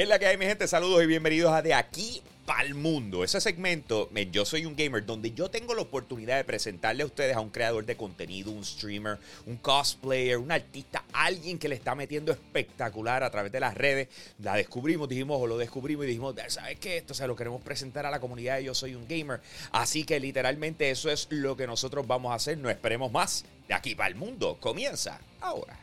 ¿Qué es la que hay, mi gente? Saludos y bienvenidos a De Aquí el Mundo. Ese segmento, Yo Soy un Gamer, donde yo tengo la oportunidad de presentarle a ustedes a un creador de contenido, un streamer, un cosplayer, un artista, alguien que le está metiendo espectacular a través de las redes. La descubrimos, dijimos, o lo descubrimos y dijimos, ¿sabes qué? Esto se lo queremos presentar a la comunidad de Yo Soy un Gamer. Así que literalmente eso es lo que nosotros vamos a hacer. No esperemos más. De Aquí para el Mundo comienza ahora.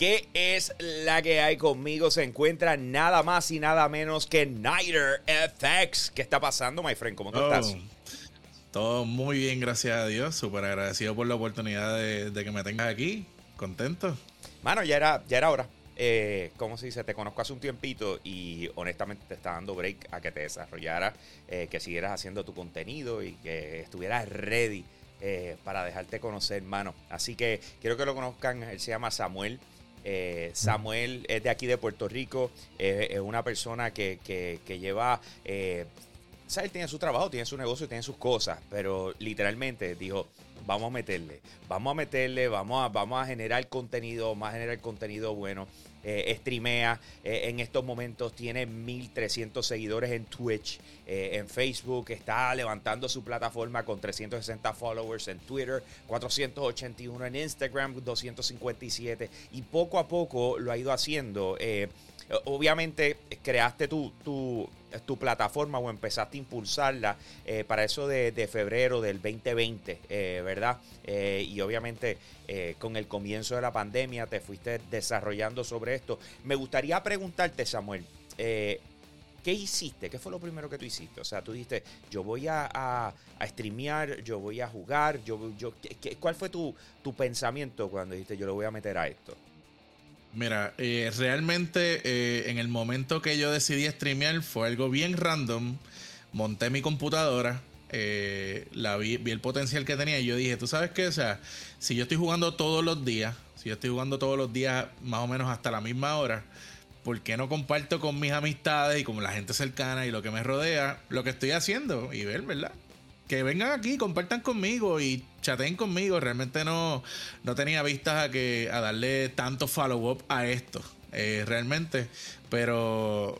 ¿Qué es la que hay conmigo? Se encuentra nada más y nada menos que Nighter FX. ¿Qué está pasando, my friend? ¿Cómo tú estás? Todo muy bien, gracias a Dios. Súper agradecido por la oportunidad de, que me tengas aquí. Contento. Mano, ya era, ya era hora. Eh, ¿Cómo se dice? Te conozco hace un tiempito y honestamente te está dando break a que te desarrollaras, eh, que siguieras haciendo tu contenido y que estuvieras ready eh, para dejarte conocer, mano. Así que quiero que lo conozcan. Él se llama Samuel. Eh, Samuel es de aquí de Puerto Rico, es una persona que, que, lleva, eh, tiene su trabajo, tiene su negocio, tiene sus cosas, pero literalmente dijo, vamos a meterle, vamos a meterle, vamos a, vamos a generar contenido, vamos a generar contenido bueno. Eh, streamea eh, en estos momentos, tiene 1300 seguidores en Twitch, eh, en Facebook, está levantando su plataforma con 360 followers en Twitter, 481 en Instagram, 257 y poco a poco lo ha ido haciendo. Obviamente creaste tu, tu tu plataforma o empezaste a impulsarla eh, para eso de, febrero del 2020, eh, ¿verdad? Eh, y obviamente con el comienzo de la pandemia te fuiste desarrollando sobre esto. Me gustaría preguntarte, Samuel, ¿qué hiciste? ¿Qué fue lo primero que tú hiciste? O sea, tú dijiste, yo voy a, a, streamear, yo voy a jugar, yo, yo, ¿cuál fue tu, tu pensamiento cuando dijiste, yo lo voy a meter a esto? Mira, eh, realmente eh, en el momento que yo decidí streamear fue algo bien random. Monté mi computadora, eh, la vi, vi, el potencial que tenía y yo dije, ¿tú sabes qué? O sea, si yo estoy jugando todos los días, si yo estoy jugando todos los días más o menos hasta la misma hora, ¿por qué no comparto con mis amistades y con la gente cercana y lo que me rodea lo que estoy haciendo? Y ver, ¿verdad? Que vengan aquí, compartan conmigo y chateen conmigo. Realmente no, no tenía vistas a que a darle tanto follow-up a esto. Eh, realmente. Pero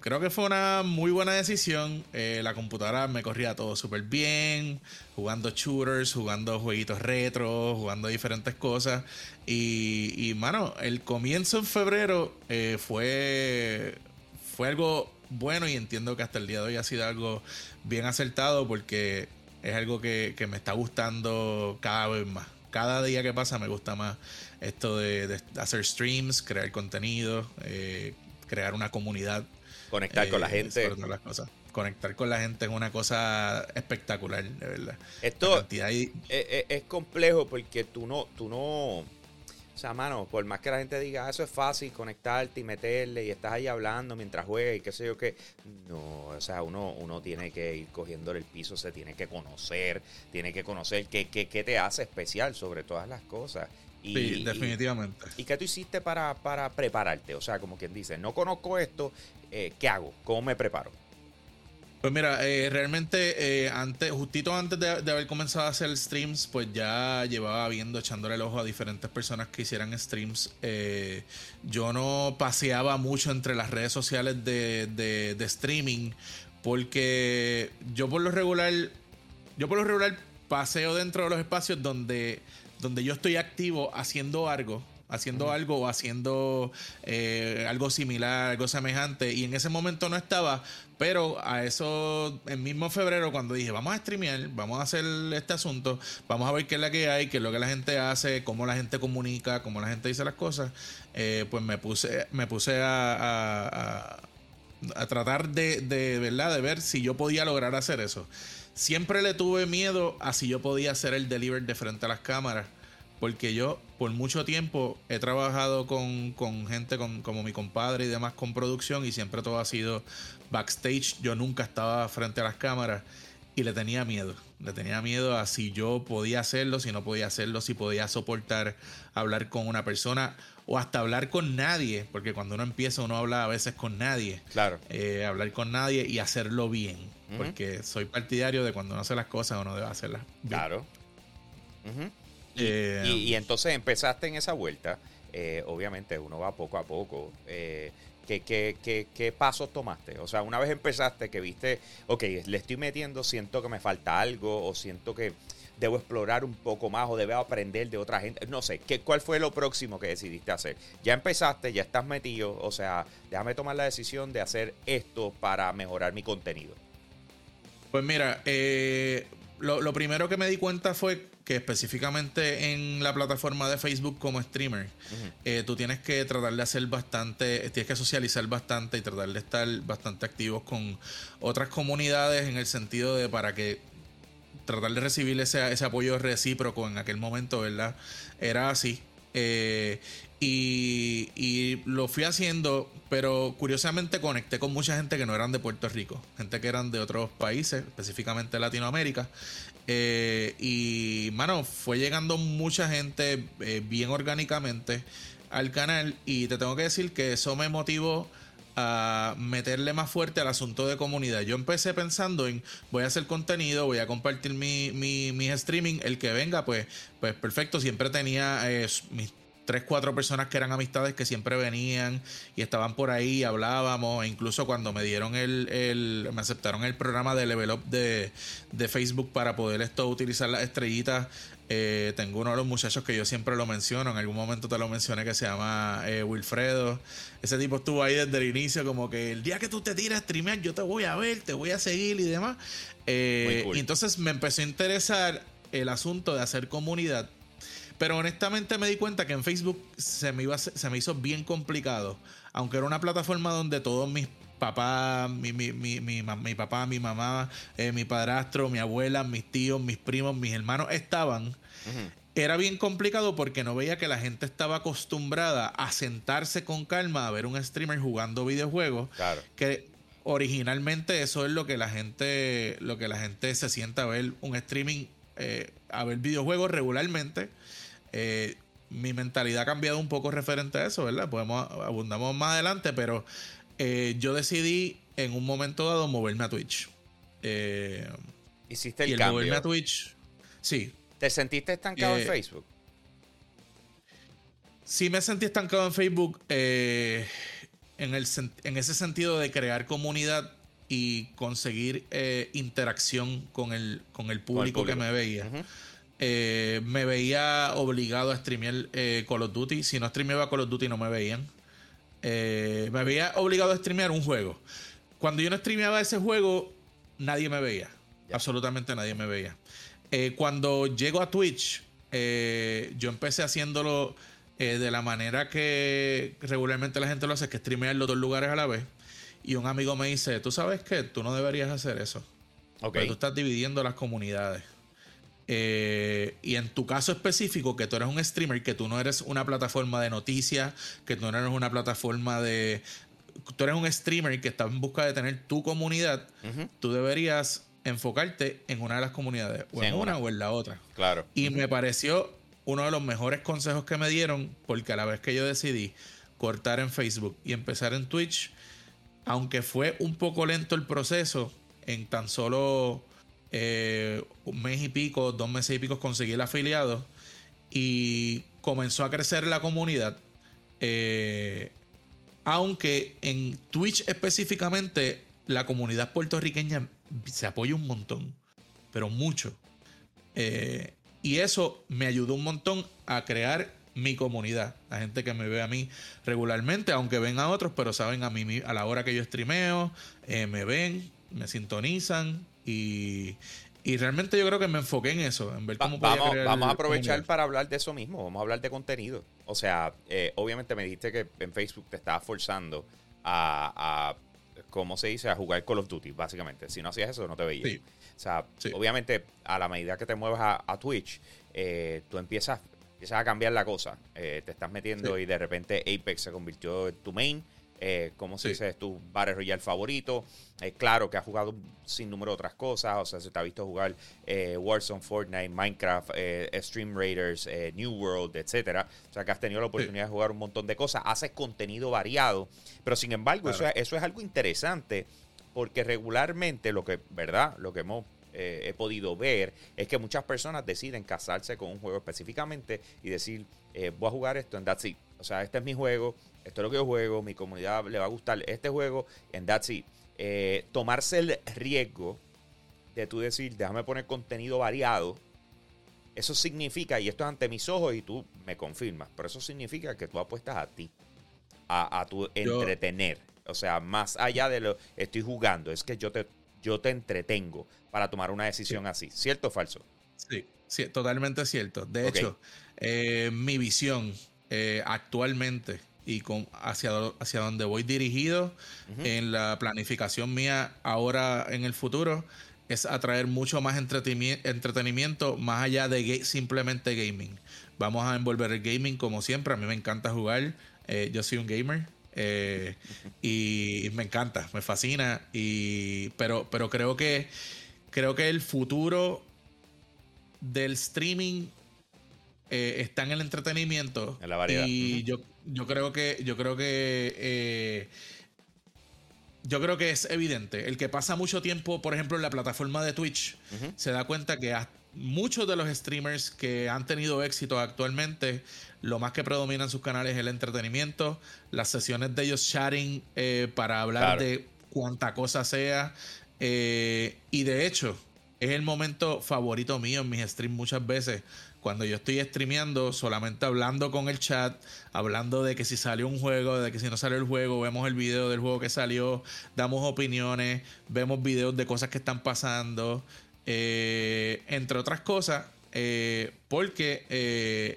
creo que fue una muy buena decisión. Eh, la computadora me corría todo súper bien. Jugando shooters, jugando jueguitos retro, jugando diferentes cosas. Y, y mano, el comienzo en febrero eh, fue, fue algo bueno y entiendo que hasta el día de hoy ha sido algo bien acertado porque es algo que, me está gustando cada vez más. Cada día que pasa me gusta más esto de, hacer streams, crear contenido, eh, crear una comunidad. Conectar con la eh, gente. Las cosas. Conectar con la gente es una cosa espectacular, de verdad. Esto es, complejo porque tú no, tú no sea, mano, por más que la gente diga, ah, eso es fácil, conectarte y meterle y estás ahí hablando mientras juegas y qué sé yo qué. No, o sea, uno, uno tiene que ir cogiendo el piso, se tiene que conocer, tiene que conocer qué, qué, qué te hace especial sobre todas las cosas. Y, sí, definitivamente. Y, qué tú hiciste para, para prepararte? O sea, como quien dice, no conozco esto, eh, ¿qué hago? ¿Cómo me preparo? Pues mira, eh, realmente eh, antes, justito antes de, haber comenzado a hacer streams, pues ya llevaba viendo, echándole el ojo a diferentes personas que hicieran streams. Eh, yo no paseaba mucho entre las redes sociales de, de, streaming, porque yo por lo regular, yo por lo regular paseo dentro de los espacios donde, donde yo estoy activo haciendo algo haciendo algo o haciendo eh, algo similar, algo semejante. Y en ese momento no estaba, pero a eso, en mismo febrero, cuando dije, vamos a streamear, vamos a hacer este asunto, vamos a ver qué es la que hay, qué es lo que la gente hace, cómo la gente comunica, cómo la gente dice las cosas, eh, pues me puse, me puse a, a, tratar de, de, ¿verdad? de ver si yo podía lograr hacer eso. Siempre le tuve miedo a si yo podía hacer el deliver de frente a las cámaras porque yo por mucho tiempo he trabajado con, gente como mi compadre y demás con producción y siempre todo ha sido backstage. Yo nunca estaba frente a las cámaras. y le tenía miedo. Le tenía miedo a si yo podía hacerlo, si no podía hacerlo, si podía soportar hablar con una persona o hasta hablar con nadie, porque cuando uno empieza uno habla a veces con nadie. Claro. Eh, hablar con nadie y hacerlo bien, porque soy partidario de cuando uno hace las cosas uno debe hacerlas bien. Claro. Eh, y, entonces empezaste en esa vuelta. Eh, obviamente uno va poco a poco. ¿Qué, qué, qué, pasos tomaste? O sea, una vez empezaste que viste, ok, le estoy metiendo, siento que me falta algo o siento que debo explorar un poco más o debo aprender de otra gente. No sé, ¿qué, ¿cuál fue lo próximo que decidiste hacer? Ya empezaste, ya estás metido, o sea, déjame tomar la decisión de hacer esto para mejorar mi contenido. Pues mira, eh, lo, primero que me di cuenta fue que específicamente en la plataforma de Facebook como streamer, eh, tú tienes que tratar de hacer bastante, tienes que socializar bastante y tratar de estar bastante activos con otras comunidades en el sentido de para que tratar de recibir ese, ese apoyo recíproco en aquel momento, ¿verdad? Era así. Eh, y, lo fui haciendo, pero curiosamente conecté con mucha gente que no eran de Puerto Rico, gente que eran de otros países, específicamente Latinoamérica. Eh, y, mano, fue llegando mucha gente eh, bien orgánicamente al canal y te tengo que decir que eso me motivó a meterle más fuerte al asunto de comunidad. Yo empecé pensando en voy a hacer contenido, voy a compartir mi, mi, streaming, el que venga, pues, pues perfecto. Siempre tenía eh, mis tres, cuatro personas que eran amistades que siempre venían y estaban por ahí, hablábamos, e incluso cuando me dieron el, el me aceptaron el programa de Level Up de, de Facebook para poder esto utilizar las estrellitas. Eh, tengo uno de los muchachos que yo siempre lo menciono, en algún momento te lo mencioné, que se llama eh, Wilfredo. Ese tipo estuvo ahí desde el inicio, como que el día que tú te tiras a streamear, yo te voy a ver, te voy a seguir y demás. Eh, y entonces me empezó a interesar el asunto de hacer comunidad pero honestamente me di cuenta que en Facebook se me, iba, se me hizo bien complicado. Aunque era una plataforma donde todos mis papás, mi, mi, mi, mi, papá, mi mamá, eh, mi padrastro, mi abuela, mis tíos, mis primos, mis hermanos estaban. Era bien complicado porque no veía que la gente estaba acostumbrada a sentarse con calma a ver un streamer jugando videojuegos. Claro. Que originalmente eso es lo que la gente, lo que la gente se sienta a ver un streaming, eh, a ver videojuegos regularmente eh, mi mentalidad ha cambiado un poco referente a eso, ¿verdad? Podemos abundamos más adelante, pero eh, yo decidí en un momento dado moverme a Twitch. Eh, Hiciste el, y cambio. moverme a Twitch, sí. ¿Te sentiste estancado en Facebook? Sí, me sentí estancado en Facebook en, el, en ese sentido de crear comunidad y conseguir interacción con el, con el público, que me veía. Eh, me veía obligado a streamear eh, Call of Duty. Si no streameaba Call of Duty no me veían. Eh, me veía obligado a streamear un juego. Cuando yo no streameaba ese juego, nadie me veía. Absolutamente nadie me veía. cuando llego a Twitch, yo empecé haciéndolo de la manera que regularmente la gente lo hace, que streamea en los dos lugares a la vez. Y un amigo me dice, tú sabes que tú no deberías hacer eso. Okay. tú estás dividiendo las comunidades. Eh, y en tu caso específico, que tú eres un streamer, que tú no eres una plataforma de noticias, que tú no eres una plataforma de... Tú eres un streamer que está en busca de tener tu comunidad, tú deberías enfocarte en una de las comunidades, o en una, o en la otra. Claro. Y me pareció uno de los mejores consejos que me dieron, porque a la vez que yo decidí cortar en Facebook y empezar en Twitch, aunque fue un poco lento el proceso, en tan solo eh, un mes y pico, dos meses y pico conseguí el afiliado y comenzó a crecer la comunidad. Eh, aunque en Twitch específicamente la comunidad puertorriqueña se apoya un montón, pero mucho. Eh, y eso me ayudó un montón a crear mi comunidad. La gente que me ve a mí regularmente, aunque ven a otros, pero saben a mí a la hora que yo streameo, me ven, me sintonizan y, realmente yo creo que me enfoqué en eso, en ver cómo vamos, vamos a aprovechar para hablar de eso mismo, vamos a hablar de contenido. O sea, eh, obviamente me dijiste que en Facebook te estabas forzando a, a, ¿cómo se dice? A jugar Call of Duty, básicamente. Si no hacías eso, no te veías. O sea, obviamente a la medida que te muevas a, Twitch, eh, tú empiezas, empiezas a cambiar la cosa. Eh, te estás metiendo y de repente Apex se convirtió en tu main eh, como se dice, es tu Battle Royale favorito. Eh, claro que has jugado un sinnúmero de otras cosas, o sea, se te ha visto jugar eh, Warzone, Fortnite, Minecraft, Stream Raiders, New World, etcétera. O sea, que has tenido la oportunidad de jugar un montón de cosas, haces contenido variado, pero sin embargo, eso, eso es algo interesante porque regularmente lo que, ¿verdad? Lo que hemos eh, he podido ver es que muchas personas deciden casarse con un juego específicamente y decir, eh, voy a jugar esto en That's It. O sea, este es mi juego, esto es lo que yo juego, mi comunidad le va a gustar este juego en That's It. Eh, tomarse el riesgo de tú decir, déjame poner contenido variado, eso significa, y esto es ante mis ojos y tú me confirmas, pero eso significa que tú apuestas a ti, a, tu entretener. O sea, más allá de lo estoy jugando, es que yo te, yo te entretengo para tomar una decisión así. ¿Cierto o falso? Sí, totalmente cierto. De hecho, eh, mi visión eh, actualmente y con hacia, hacia donde voy dirigido en la planificación mía ahora en el futuro es atraer mucho más entretenimiento más allá de simplemente gaming. Vamos a envolver el gaming como siempre. A mí me encanta jugar. Eh, yo soy un gamer. y me encanta, me fascina. Y, pero, pero creo que creo que el futuro del streaming eh, está en el entretenimiento. En la variedad. Y yo, yo creo que, yo creo que eh, yo creo que es evidente. El que pasa mucho tiempo, por ejemplo, en la plataforma de Twitch, se da cuenta que muchos de los streamers que han tenido éxito actualmente, lo más que predomina en sus canales es el entretenimiento, las sesiones de ellos chatting eh, para hablar de cuanta cosa sea. Eh, y de hecho, es el momento favorito mío en mis streams muchas veces. Cuando yo estoy streameando, solamente hablando con el chat, hablando de que si salió un juego, de que si no salió el juego, vemos el video del juego que salió, damos opiniones, vemos videos de cosas que están pasando, eh, entre otras cosas. Eh, porque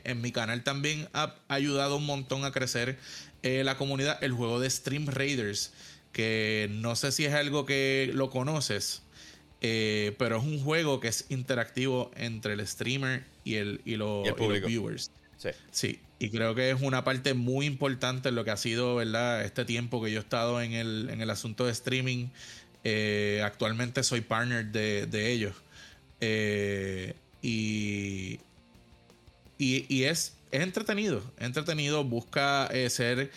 en mi canal también ha ayudado un montón a crecer la comunidad el juego de Stream Raiders que no sé si es algo que lo conoces, eh, pero es un juego que es interactivo entre el streamer y, el, y, los viewers. Sí. sí. y creo que es una parte muy importante en lo que ha sido, ¿verdad? Este tiempo que yo he estado en el, en el asunto de streaming. Eh, actualmente soy partner de, ellos. Eh, y, y, y, es es entretenido, es entretenido, busca eh, ser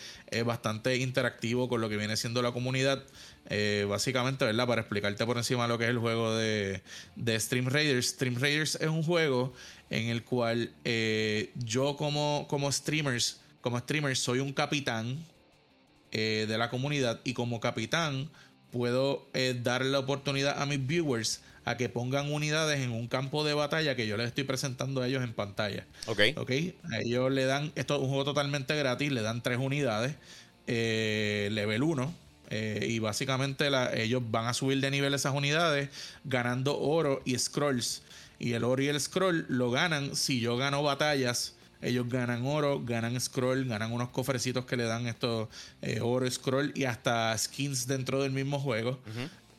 bastante interactivo con lo que viene siendo la comunidad. Eh, básicamente, ¿verdad? Para explicarte por encima lo que es el juego de, Stream Raiders. Stream Raiders es un juego en el cual yo como, como streamers, como streamer soy un capitán de la comunidad y como capitán puedo dar la oportunidad a mis viewers a que pongan unidades en un campo de batalla que yo les estoy presentando a ellos en pantalla. Ok. Ok. A ellos le dan, esto es un juego totalmente gratis, le dan tres unidades, eh, level 1. Eh, y básicamente ellos van a subir de nivel esas unidades ganando oro y scrolls. Y el oro y el scroll lo ganan si yo gano batallas. Ellos ganan oro, ganan scroll, ganan unos cofrecitos que le dan estos eh, oro, scroll y hasta skins dentro del mismo juego.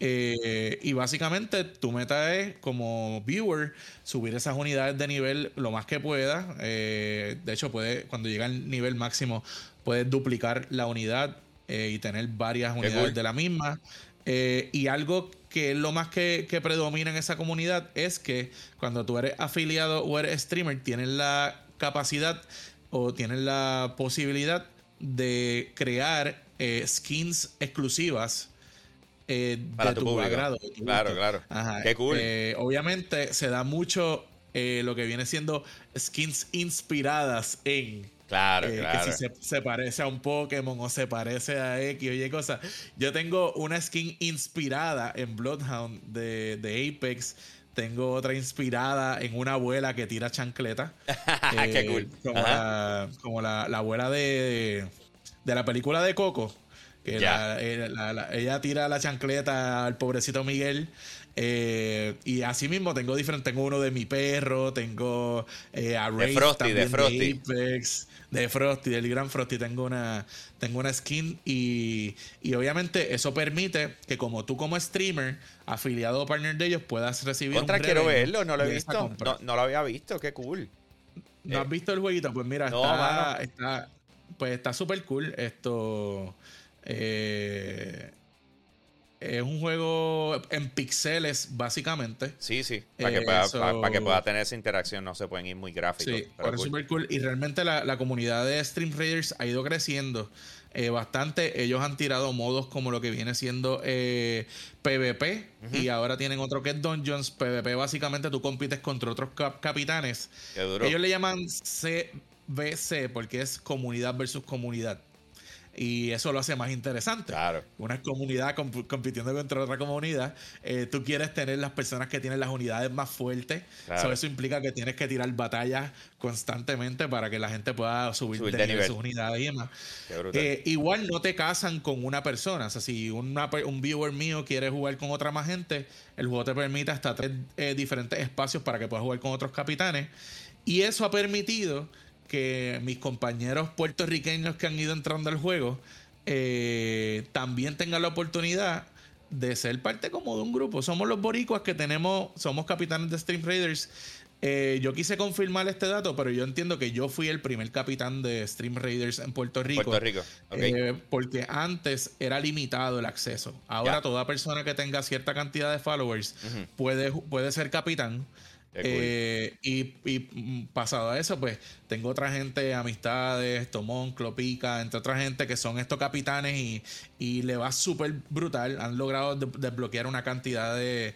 Eh, y básicamente tu meta es, como viewer, subir esas unidades de nivel lo más que pueda. Eh, de hecho, puede, cuando llega al nivel máximo, puedes duplicar la unidad eh, y tener varias unidades de la misma. y algo que es lo más que, que, predomina en esa comunidad es que cuando tú eres afiliado o eres streamer, tienes la capacidad o tienes la posibilidad de crear skins exclusivas eh, Para tu, agrado. claro, claro. Qué cool. Eh, obviamente se da mucho eh, lo que viene siendo skins inspiradas en. Claro, claro. Que si se, parece a un Pokémon o se parece a X o Y cosas. Yo tengo una skin inspirada en Bloodhound de, de Apex. Tengo otra inspirada en una abuela que tira chancleta. Qué cool. Como, la, como la, la, abuela de, de la película de Coco. Que eh, ella tira la chancleta al pobrecito Miguel. Eh, y así mismo tengo diferente. Tengo uno de mi perro, tengo eh, a Ray de Frosty, de Frosty. Apex, de Frosty, del gran Frosty. Tengo una, tengo una skin y, y obviamente eso permite que como tú como streamer, afiliado o partner de ellos, puedas recibir Contra quiero verlo, no lo he visto. No, no, lo había visto, qué cool. ¿No has visto el jueguito? Pues mira, está, está, pues está súper cool. Esto... Eh, es un juego en pixeles, básicamente. Sí, sí. Para, que, eh, pueda, que pueda tener esa interacción, no se pueden ir muy gráficos. Sí, pero es súper cool. Y realmente la, comunidad de Stream Raiders ha ido creciendo eh, bastante. Ellos han tirado modos como lo que viene siendo eh, PvP. Y ahora tienen otro que es Dungeons. PvP, básicamente tú compites contra otros capitanes. Ellos le llaman CVC porque es comunidad versus comunidad. Y eso lo hace más interesante. Claro. Una comunidad compitiendo contra otra comunidad. Eh, tú quieres tener las personas que tienen las unidades más fuertes. eso implica que tienes que tirar batallas constantemente para que la gente pueda subir, de, nivel, sus unidades y demás. Eh, igual no te casan con una persona. O sea, si un viewer mío quiere jugar con otra más gente, el juego te permite hasta tres eh, diferentes espacios para que puedas jugar con otros capitanes. Y eso ha permitido que mis compañeros puertorriqueños que han ido entrando al juego eh, también tengan la oportunidad de ser parte como de un grupo. Somos los boricuas que tenemos, somos capitanes de Stream Raiders. Eh, yo quise confirmar este dato, pero yo entiendo que yo fui el primer capitán de Stream Raiders en Puerto Rico. Puerto Rico. Eh, porque antes era limitado el acceso. Ahora toda persona que tenga cierta cantidad de followers puede, puede ser capitán. Eh, y, y, pasado a eso, pues tengo otra gente, amistades, Tomón, Clopica, entre otra gente que son estos capitanes y, y le va súper brutal. Han logrado desbloquear una cantidad de,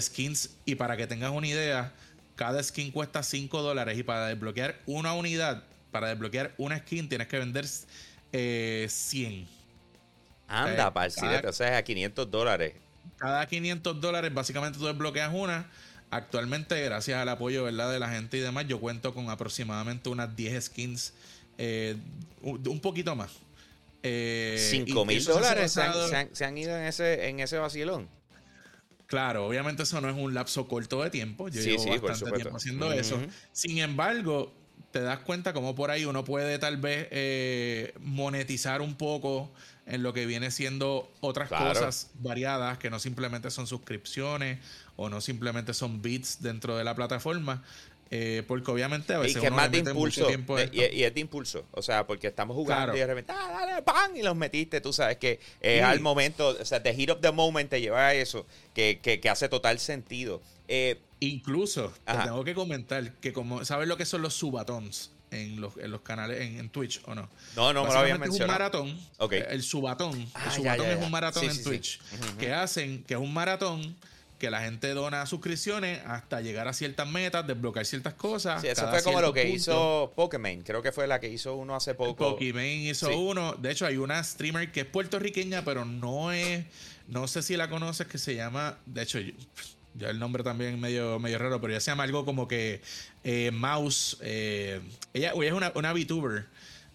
skins. Y para que tengas una idea, cada skin cuesta 5 dólares. Y para desbloquear una unidad, para desbloquear una skin, tienes que vender eh, 100. Anda, para el o sea, a 500 dólares. Cada 500 dólares, básicamente tú desbloqueas una Actualmente, gracias al apoyo ¿verdad? de la gente y demás, yo cuento con aproximadamente unas 10 skins, eh, un poquito más. Eh, 5 mil dólares se, han, ido en ese, en ese vacilón. Claro, obviamente eso no es un lapso corto de tiempo. Yo llevo bastante tiempo haciendo eso. Sin embargo, te das cuenta como por ahí uno puede tal vez eh, monetizar un poco en lo que viene siendo otras cosas variadas que no simplemente son suscripciones o no simplemente son bits dentro de la plataforma. Eh, porque obviamente a veces. Y que más de impulso. y, es de impulso. O sea, porque estamos jugando y de repente, ah, dale, pan, y los metiste. Tú sabes que eh, al momento, o sea, the heat of the moment te lleva a eso, que, que, hace total sentido. Eh, Incluso, te tengo que comentar que, como, ¿sabes lo que son los subatons? En los, en los canales en, Twitch o no. No, no me lo mencionado. un maratón. El subatón. el ah, subatón es un maratón en Twitch. Que hacen, que es un maratón que la gente dona suscripciones hasta llegar a ciertas metas, desbloquear ciertas cosas. Sí, eso fue como lo que hizo Pokémon. Creo que fue la que hizo uno hace poco. Pokémon hizo uno. De hecho, hay una streamer que es puertorriqueña, pero no es. No sé si la conoces, que se llama. De hecho, ya el nombre también medio, medio raro, pero ella se llama algo como que eh, Mouse. Eh, ella, ella, es una, una VTuber.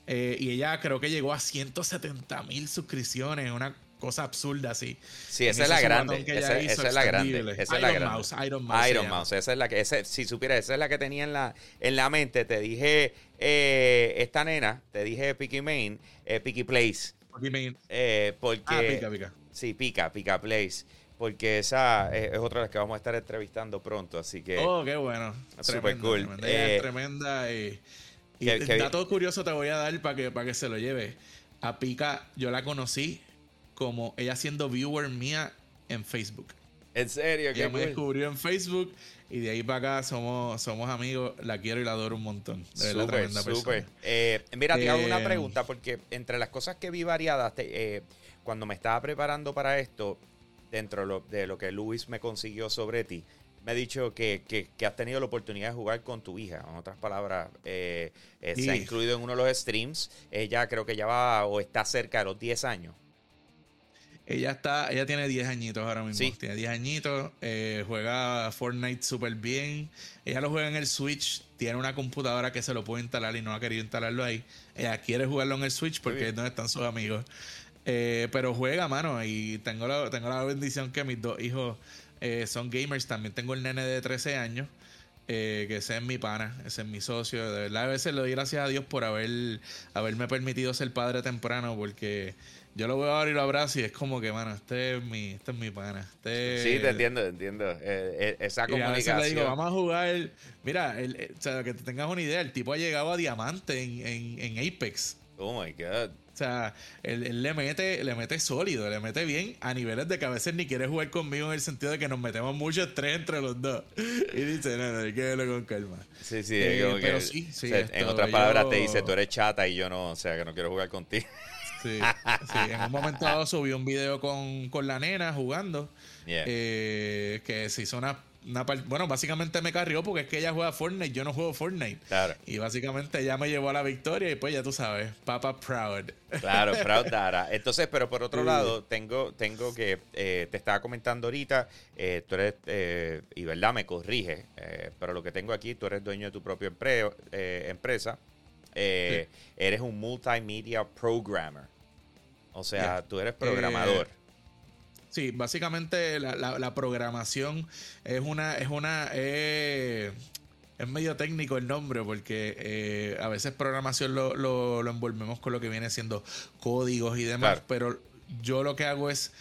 Eh, y ella creo que llegó a 170 mil suscripciones. Una cosa absurda así. Sí, esa es la grande. Esa, es la grande. Esa es la grande. Mouse, Iron Mouse. Iron Mouse. Esa es la que, ese, si supieras, esa es la que tenía en la, en la mente. Te dije, eh, esta nena, te dije Picky Main, eh, Picky Place. Picky Main. Eh, porque, ah, pica, pica. Sí, pica, pica Place. Porque esa es, otra de las que vamos a estar entrevistando pronto, así que... Oh, qué bueno. Super cool. Tremenda, eh, tremenda y... Y dato curioso te voy a dar para que, para que se lo lleve. A Pica yo la conocí como ella siendo viewer mía en Facebook. ¿En serio? Ella me descubrió en Facebook y de ahí para acá somos, somos amigos. La quiero y la adoro un montón. De súper, súper. Eh, mira, te hago una eh, pregunta porque entre las cosas que vi variadas, eh, cuando me estaba preparando para esto, dentro de lo que Luis me consiguió sobre ti, me ha dicho que, que, has tenido la oportunidad de jugar con tu hija. En otras palabras, se ha incluido en uno de los streams. Ella creo que ya va o está cerca de los 10 años. Ella está, ella tiene 10 añitos ahora mismo. Tiene 10 añitos, eh, juega Fortnite súper bien. Ella lo juega en el Switch, tiene una computadora que se lo puede instalar y no ha querido instalarlo ahí. Ella quiere jugarlo en el Switch porque es donde están sus amigos. Eh, pero juega, mano, y tengo la, tengo la bendición que mis dos hijos eh, son gamers. También tengo el nene de 13 años. Que ese es mi pana, ese es mi socio. De verdad, a veces le doy gracias a Dios por haber, haberme permitido ser padre temprano, porque yo lo veo ahora y lo abrazo y es como que, mano, este es mi, este es mi pana. Este sí, te entiendo, te entiendo. Eh, eh, esa comunicación. le digo, vamos a jugar. Mira, el, o sea, que te tengas una idea, el tipo ha llegado a diamante en, en, en Apex. Oh my God. O sea, él, le mete, le mete sólido, le mete bien a niveles de que a veces ni quiere jugar conmigo en el sentido de que nos metemos mucho estrés entre los dos. Y dice, no, no, hay que verlo con calma. Sí, sí, eh, pero sí, sí. en otras palabras te dice, tú eres chata y yo no, o sea, que no quiero jugar contigo. Sí, sí. en un momento dado subí un video con, con la nena jugando. Eh, que se hizo una bueno, básicamente me carrió porque es que ella juega Fortnite, yo no juego Fortnite. Claro. Y básicamente ella me llevó a la victoria y pues ya tú sabes, Papa Proud. Claro, Proud Dara. Entonces, pero por otro lado, tengo, tengo que, eh, te estaba comentando ahorita, eh, tú eres, eh, y verdad, me corrige, pero lo que tengo aquí, tú eres dueño de tu propia empresa, eres un multimedia programmer. O sea, tú eres programador. Sí, básicamente la, programación es una, es una, eh, es medio técnico el nombre porque eh, a veces programación lo, lo, envolvemos con lo que viene siendo códigos y demás, pero yo lo que hago es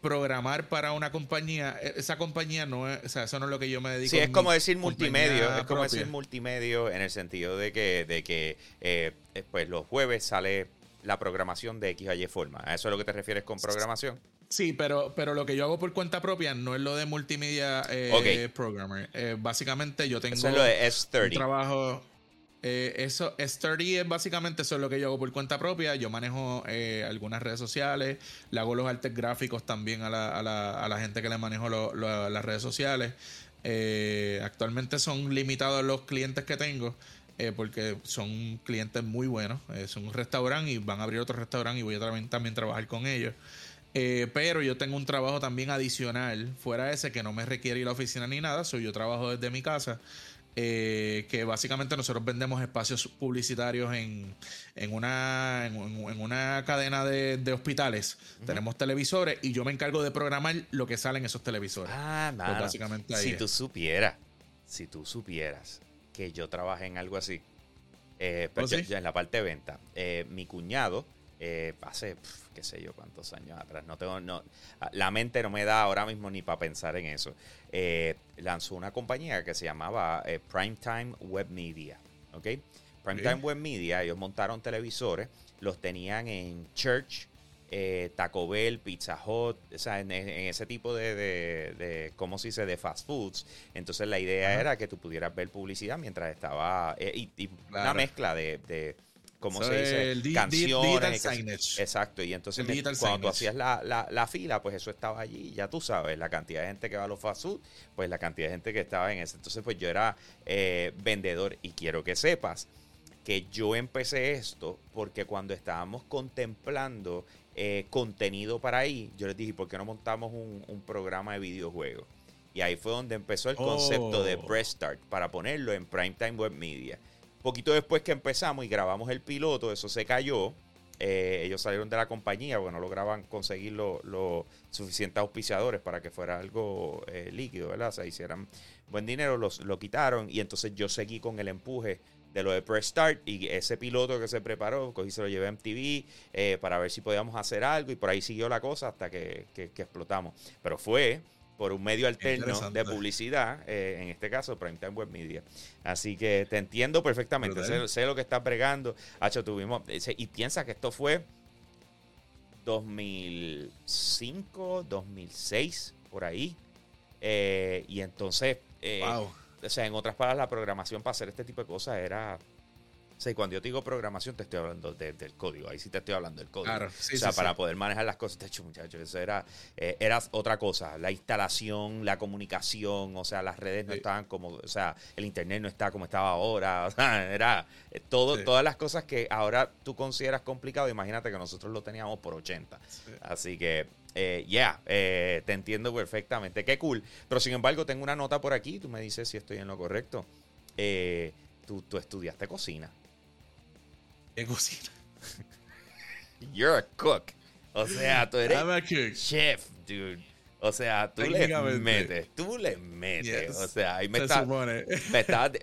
programar para una compañía, e, esa compañía no es, o sea, eso no es lo que yo me dedico. Sí, es como decir multimedio, es como decir multimedio en el sentido de que, de que eh, pues los jueves sale la programación de X o Y forma. ¿A eso es lo que te refieres con programación? Sí, pero, pero lo que yo hago por cuenta propia no es lo de multimedia eh, programmer. Eh, básicamente yo tengo eso es S30. un trabajo. Eh, eso, S30 es básicamente eso es lo que yo hago por cuenta propia. Yo manejo eh, algunas redes sociales, le hago los artes gráficos también a la, a la, a la gente que le manejo las redes sociales. actualmente son limitados los clientes que tengo. Porque son clientes muy buenos. son un restaurante y van a abrir otro restaurante y voy a también, también trabajar con ellos. Eh, pero yo tengo un trabajo también adicional fuera ese que no me requiere ir a la oficina ni nada. Soy yo trabajo desde mi casa. Eh, que básicamente nosotros vendemos espacios publicitarios en, en, una, en, una cadena de, hospitales. Tenemos televisores y yo me encargo de programar lo que sale en esos televisores. Ah, pues básicamente si tú supieras, si tú supieras que yo trabajé en algo así, eh, ¿Oh, pues en la parte de venta, mi cuñado eh, hace, qué sé yo, cuántos años atrás. No tengo, no, la mente no me da ahora mismo ni para pensar en eso. Eh, lanzó una compañía que se llamaba eh, Primetime Web Media. ¿Ok? Primetime Web Media, ellos montaron televisores, los tenían en Church, Taco Bell, Pizza Hut, o sea, en, ese tipo de, de, ¿cómo se dice?, de fast foods. Entonces la idea era que tú pudieras ver publicidad mientras estaba, y, una mezcla de como se dice, el canciones. exacto, y entonces cuando tú hacías la, la, fila, pues eso estaba allí, ya tú sabes, la cantidad de gente que va a los fast food, pues la cantidad de gente que estaba en ese. Entonces, pues yo era eh, vendedor y quiero que sepas que yo empecé esto porque cuando estábamos contemplando eh, contenido para ahí, yo les dije, ¿por qué no montamos un, un programa de videojuegos? Y ahí fue donde empezó el concepto de Breast oh. Start para ponerlo en Primetime Web Media. Poquito después que empezamos y grabamos el piloto, eso se cayó. Eh, ellos salieron de la compañía porque no lograban conseguir los suficientes auspiciadores para que fuera algo eh, líquido, ¿verdad? O sea, hicieran buen dinero, los, lo quitaron y entonces yo seguí con el empuje de lo de Press Start y ese piloto que se preparó, cogí se lo llevé a MTV eh, para ver si podíamos hacer algo y por ahí siguió la cosa hasta que, que explotamos. Pero fue por un medio alterno de publicidad, eh, en este caso Primetime Web Media. Así que te entiendo perfectamente, sé, lo que estás bregando. Hacho, tuvimos, y piensa que esto fue 2005, 2006, por ahí. Eh, y entonces, eh, o sea, en otras palabras, la programación para hacer este tipo de cosas era Sí, cuando yo digo programación, te estoy hablando del código. Ahí sí te estoy hablando del código. Claro, sí, o sea, para poder manejar las cosas. De hecho, muchachos, eso era, eh, era otra cosa. La instalación, la comunicación, o sea, las redes no estaban como, o sea, el internet no está como estaba ahora. O sea, era eh, todo, todas las cosas que ahora tú consideras complicado. Imagínate que nosotros lo teníamos por 80. Así que, eh, ya, eh, te entiendo perfectamente. Qué cool. Pero sin embargo, tengo una nota por aquí. Tú me dices si estoy en lo correcto. tú, tú estudiaste cocina cocina. You're a cook. O sea, tú eres chef, dude. O sea, tú le metes, tú le metes. O sea, ahí me estás.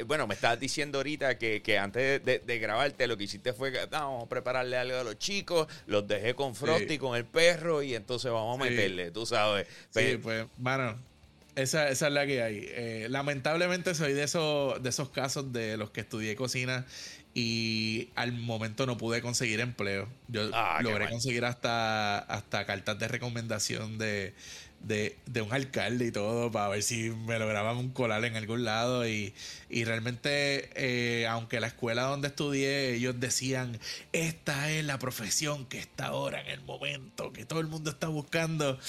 bueno, me estabas diciendo ahorita que, que antes de, grabarte lo que hiciste fue que vamos a prepararle algo a los chicos, los dejé con Frosty, con el perro y entonces vamos a meterle, tú sabes. sí, pues, bueno, Esa, esa es la que hay. Eh, lamentablemente soy de esos, de esos casos de los que estudié cocina y al momento no pude conseguir empleo. Yo Ah, logré conseguir hasta, hasta cartas de recomendación de, de, de un alcalde y todo para ver si me lograban un colar en algún lado y, y realmente eh, aunque la escuela donde estudié ellos decían esta es la profesión que está ahora en el momento que todo el mundo está buscando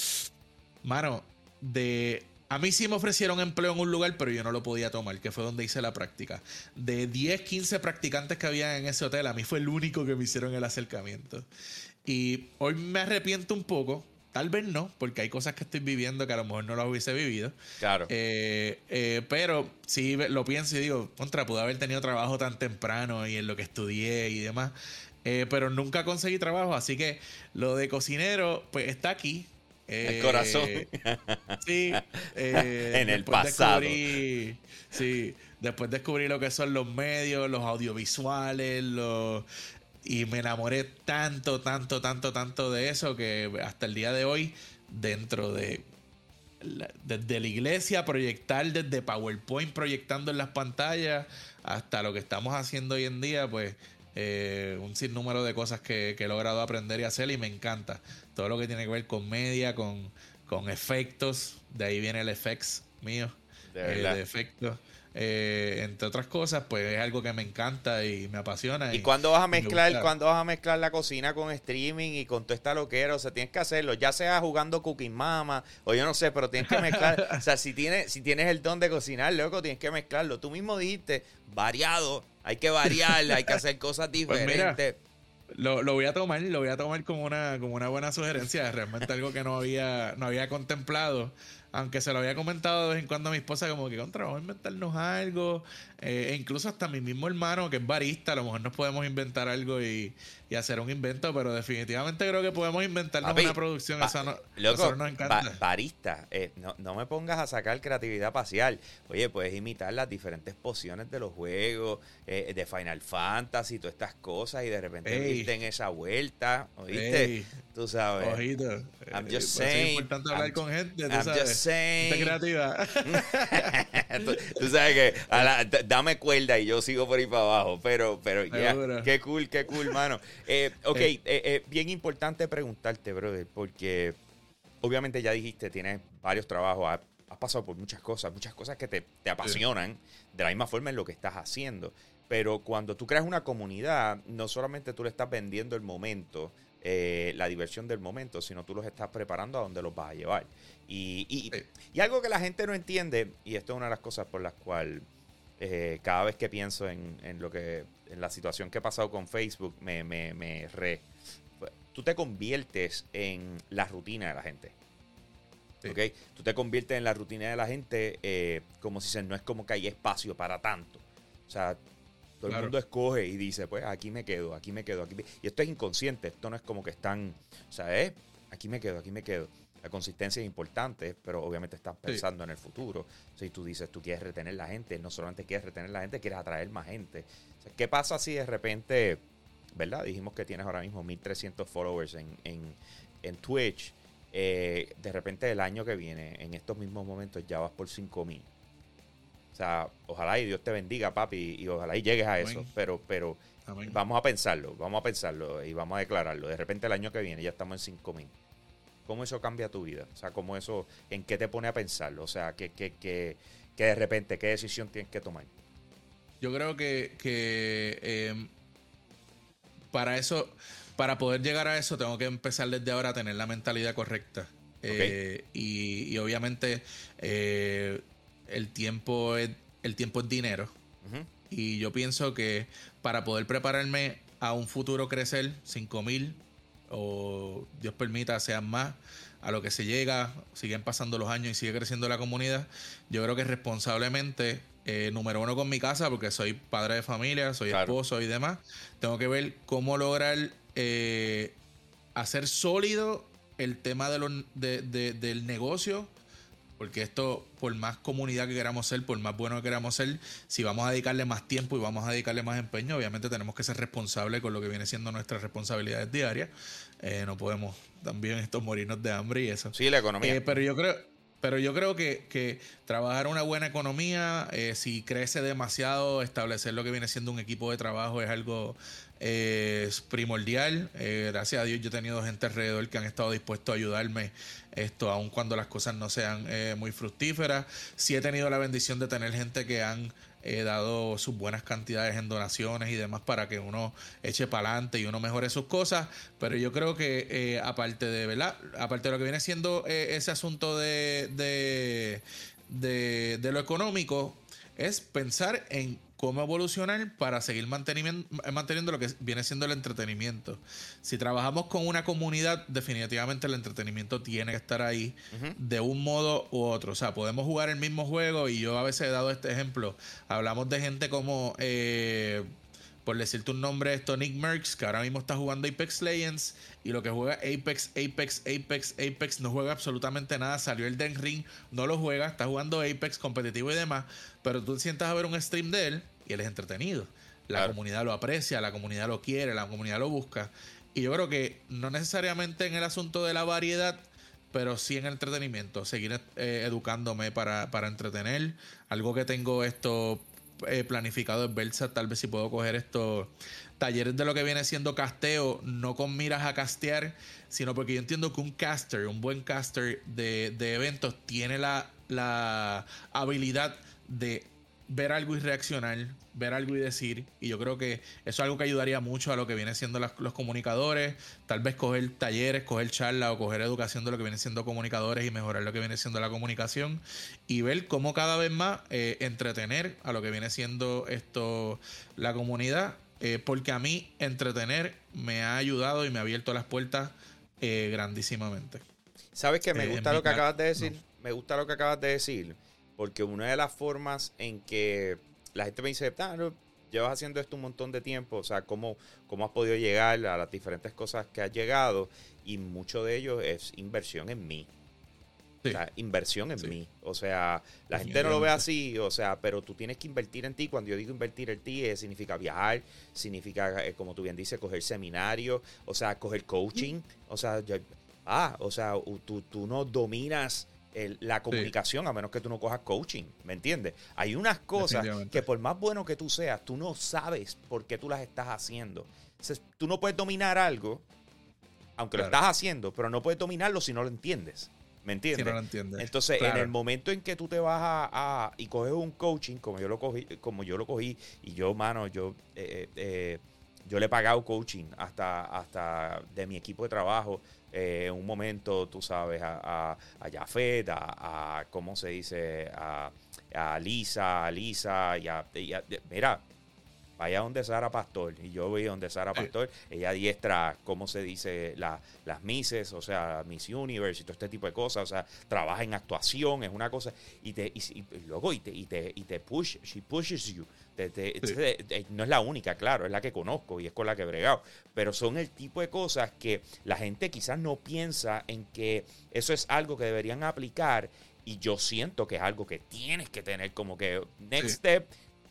mano de a mí sí me ofrecieron empleo en un lugar, pero yo no lo podía tomar, que fue donde hice la práctica. De 10, 15 practicantes que había en ese hotel, a mí fue el único que me hicieron el acercamiento. Y hoy me arrepiento un poco, tal vez no, porque hay cosas que estoy viviendo que a lo mejor no las hubiese vivido. Claro. Eh, eh, pero sí lo pienso y digo, contra, pude haber tenido trabajo tan temprano y en lo que estudié y demás. Eh, pero nunca conseguí trabajo, así que lo de cocinero, pues está aquí. El corazón. Sí. En el pasado. descubrí- sí. Después descubrí lo que son los medios, los audiovisuales, los. Y me enamoré tanto, tanto, tanto, tanto de eso que hasta el día de hoy, dentro de. la- desde la iglesia, proyectar desde PowerPoint, proyectando en las pantallas, hasta lo que estamos haciendo hoy en día, pues eh, un sinnúmero de cosas que, que he logrado aprender y hacer y me encanta. Todo lo que tiene que ver con media, con, con efectos, de ahí viene el FX mío, De eh, de efectos. Eh, entre otras cosas, pues es algo que me encanta y me apasiona. ¿Y cuándo vas a me mezclar, cuándo vas a mezclar la cocina con streaming y con toda esta loquera? O sea, tienes que hacerlo, ya sea jugando Cooking Mama, o yo no sé, pero tienes que mezclar. o sea, si tienes, si tienes el don de cocinar, loco, tienes que mezclarlo. Tú mismo dijiste, variado, hay que variar, hay que hacer cosas Pues mira, diferentes. Lo, lo voy a tomar, lo voy a tomar como una, como una buena sugerencia, realmente algo que no había, no había contemplado, aunque se lo había comentado de vez en cuando a mi esposa, como que contra, vamos a inventarnos algo, eh, e incluso hasta mi mismo hermano, que es barista, a lo mejor nos podemos inventar algo y, y hacer un invento, pero definitivamente creo que podemos inventarnos Papi, una producción, eso no, Loco, nos encanta. ba- barista, eh, no, no me pongas a sacar creatividad parcial. Oye, puedes imitar las diferentes pociones de los juegos, eh, de Final Fantasy, todas estas cosas, y de repente viste en esa vuelta, ¿oíste? Ey, Tú sabes. ojito. I'm Eh, just por eso es saying. importante hablar I'm- con gente, tú I'm sabes. just saying. Gente creativa. tú, tú sabes que a la- dame cuerda y yo sigo por ahí para abajo. Pero, pero ya, Seguro. qué cool, qué cool, mano. Eh, ok, Eh. eh, eh, bien importante preguntarte, brother, porque obviamente ya dijiste, tienes varios trabajos, has, has pasado por muchas cosas, muchas cosas que te, te apasionan de la misma forma en lo que estás haciendo. Pero cuando tú creas una comunidad, no solamente tú le estás vendiendo el momento, eh, la diversión del momento, sino tú los estás preparando a donde los vas a llevar. Y, y- Sí. y algo que la gente no entiende, y esto es una de las cosas por las cuales eh, cada vez que pienso en, en lo que en la situación que he pasado con Facebook, me, me, me re, tú te conviertes en la rutina de la gente. Sí. ¿ok? Tú te conviertes en la rutina de la gente eh, como si se, no es como que hay espacio para tanto. O sea, todo Claro. el mundo escoge y dice, pues aquí me quedo, aquí me quedo, aquí me... Y esto es inconsciente, esto no es como que están, o sea, eh, aquí me quedo, aquí me quedo. La consistencia es importante, pero obviamente estás pensando en el futuro. Si tú dices, tú quieres retener la gente, no solamente quieres retener la gente, quieres atraer más gente. O sea, ¿Qué pasa si de repente, verdad? Dijimos que tienes ahora mismo 1300 followers en, en, en Twitch. eh, de repente el año que viene, en estos mismos momentos, ya vas por 5000. O sea, ojalá y Dios te bendiga, papi, y ojalá y llegues a eso. Amén. Pero, pero Amén. vamos a pensarlo, vamos a pensarlo y vamos a declararlo. De repente el año que viene ya estamos en 5000. ¿Cómo eso cambia tu vida? O sea, ¿cómo eso, en qué te pone a pensarlo? O sea, que, que, que, que de repente, ¿qué decisión tienes que tomar? Yo creo que, que, eh, para eso, para poder llegar a eso, tengo que empezar desde ahora a tener la mentalidad correcta. Eh, y, y obviamente eh, el tiempo es el tiempo es dinero. Y yo pienso que para poder prepararme a un futuro crecer, 5 mil o Dios permita sean más, a lo que se llega, siguen pasando los años y sigue creciendo la comunidad, yo creo que responsablemente, eh, número uno con mi casa, porque soy padre de familia, soy Claro. esposo y demás, tengo que ver cómo lograr eh, hacer sólido el tema de los- de- de- del negocio porque esto, por más comunidad que queramos ser, por más bueno que queramos ser, si vamos a dedicarle más tiempo y vamos a dedicarle más empeño, obviamente tenemos que ser responsables con lo que viene siendo nuestras responsabilidades diarias. Eh, no podemos también esto morirnos de hambre y eso. Sí, la economía. Eh, pero yo creo, pero yo creo que, que trabajar una buena economía, eh, si crece demasiado, establecer lo que viene siendo un equipo de trabajo es algo eh, primordial. Eh, gracias a Dios yo he tenido gente alrededor que han estado dispuestos a ayudarme esto, aun cuando las cosas no sean muy fructíferas. Sí he tenido la bendición de tener gente que han He dado sus buenas cantidades en donaciones y demás para que uno eche para adelante y uno mejore sus cosas. Pero yo creo que eh, aparte de, ¿verdad? Aparte de lo que viene siendo eh, ese asunto de, de, de lo económico, es pensar en cómo evolucionar para seguir manteniendo lo que viene siendo el entretenimiento. Si trabajamos con una comunidad, definitivamente el entretenimiento tiene que estar ahí de un modo u otro. O sea, podemos jugar el mismo juego y yo a veces he dado este ejemplo. Hablamos de gente como... Eh, por decirte un nombre, esto Nick Merckx, que ahora mismo está jugando Apex Legends y lo que juega Apex, Apex, Apex, Apex, no juega absolutamente nada. Salió el Den Ring, no lo juega, está jugando Apex competitivo y demás, pero tú sientas a ver un stream de él y él es entretenido. La comunidad lo aprecia, la comunidad lo quiere, la comunidad lo busca. Y yo creo que no necesariamente en el asunto de la variedad, pero sí en el entretenimiento, seguir eh, educándome para, para entretener. Algo que tengo esto eh, planificado en Versa, tal vez si puedo coger estos talleres de lo que viene siendo casteo, no con miras a castear, sino porque yo entiendo que un caster, un buen caster de, de eventos, tiene la, la habilidad de ver algo y reaccionar, ver algo y decir. Y yo creo que eso es algo que ayudaría mucho a lo que vienen siendo los comunicadores. Tal vez coger talleres, coger charlas o coger educación de lo que vienen siendo comunicadores y mejorar lo que viene siendo la comunicación. Y ver cómo cada vez más eh, entretener a lo que viene siendo esto la comunidad. Eh, porque a mí entretener me ha ayudado y me ha abierto las puertas eh, grandísimamente. ¿Sabes que me gusta lo que acabas de decir? Me gusta lo que acabas de decir porque una de las formas en que la gente me dice, ah, llevas haciendo esto un montón de tiempo, o sea, ¿cómo, cómo has podido llegar a las diferentes cosas que has llegado, y mucho de ello es inversión en mí. O sea, inversión en mí. O sea, la gente no lo ve así, o sea, pero tú tienes que invertir en ti. Cuando yo digo invertir en ti, significa viajar, significa, eh, como tú bien dices, coger seminario, o sea, coger coaching. O sea, ah, o sea, tú, tú no dominas la comunicación, a menos que tú no cojas coaching, ¿me entiendes? Hay unas cosas que por más bueno que tú seas, tú no sabes por qué tú las estás haciendo. tú no puedes dominar algo, aunque lo estás haciendo, pero no puedes dominarlo si no lo entiendes. ¿Me entiendes? Si no lo entiendes. Entonces, en el momento en que tú te vas a, y coges un coaching, como yo lo cogí, como yo lo cogí, y yo, mano, yo eh, eh, yo le he pagado coaching hasta, hasta de mi equipo de trabajo en eh, un momento, tú sabes, a, a, a Jafet, a, ¿cómo se dice? A, a Lisa, a Lisa, y a, mira, vaya donde Sara Pastor. Y yo voy donde Sara Pastor, ella diestra, ¿cómo se dice? La, las Misses, o sea, Miss Universe y todo este tipo de cosas. O sea, trabaja en actuación, es una cosa. Y, te, y, luego, y te, y te, y te push, she pushes you no es la única, claro, es la que conozco y es con la que he bregado. Pero son el tipo de cosas que la gente quizás no piensa en que eso es algo que deberían aplicar. Y yo siento que es algo que tienes que tener como que next step.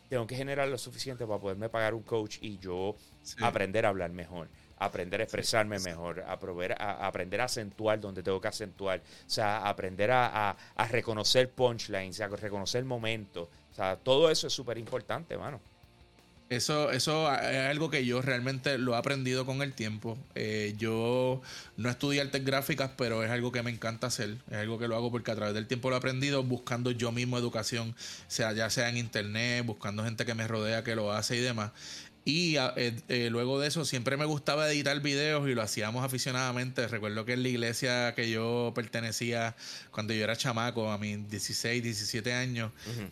Tengo que generar lo suficiente para poderme pagar un coach y yo aprender a hablar mejor aprender a expresarme mejor, a, a, aprender a acentuar donde tengo que acentuar, o sea, aprender a, a reconocer punchlines, a reconocer momentos, sea, todo eso es súper importante, mano. Eso, eso es algo que yo realmente lo he aprendido con el tiempo. Eh, yo no estudié artes gráficas, pero es algo que me encanta hacer. Es algo que lo hago porque a través del tiempo lo he aprendido buscando yo mismo educación, sea ya sea en internet, buscando gente que me rodea que lo hace y demás. Y eh, eh, luego de eso siempre me gustaba editar videos y lo hacíamos aficionadamente. Recuerdo que en la iglesia que yo pertenecía cuando yo era chamaco, a mis 16, 17 años,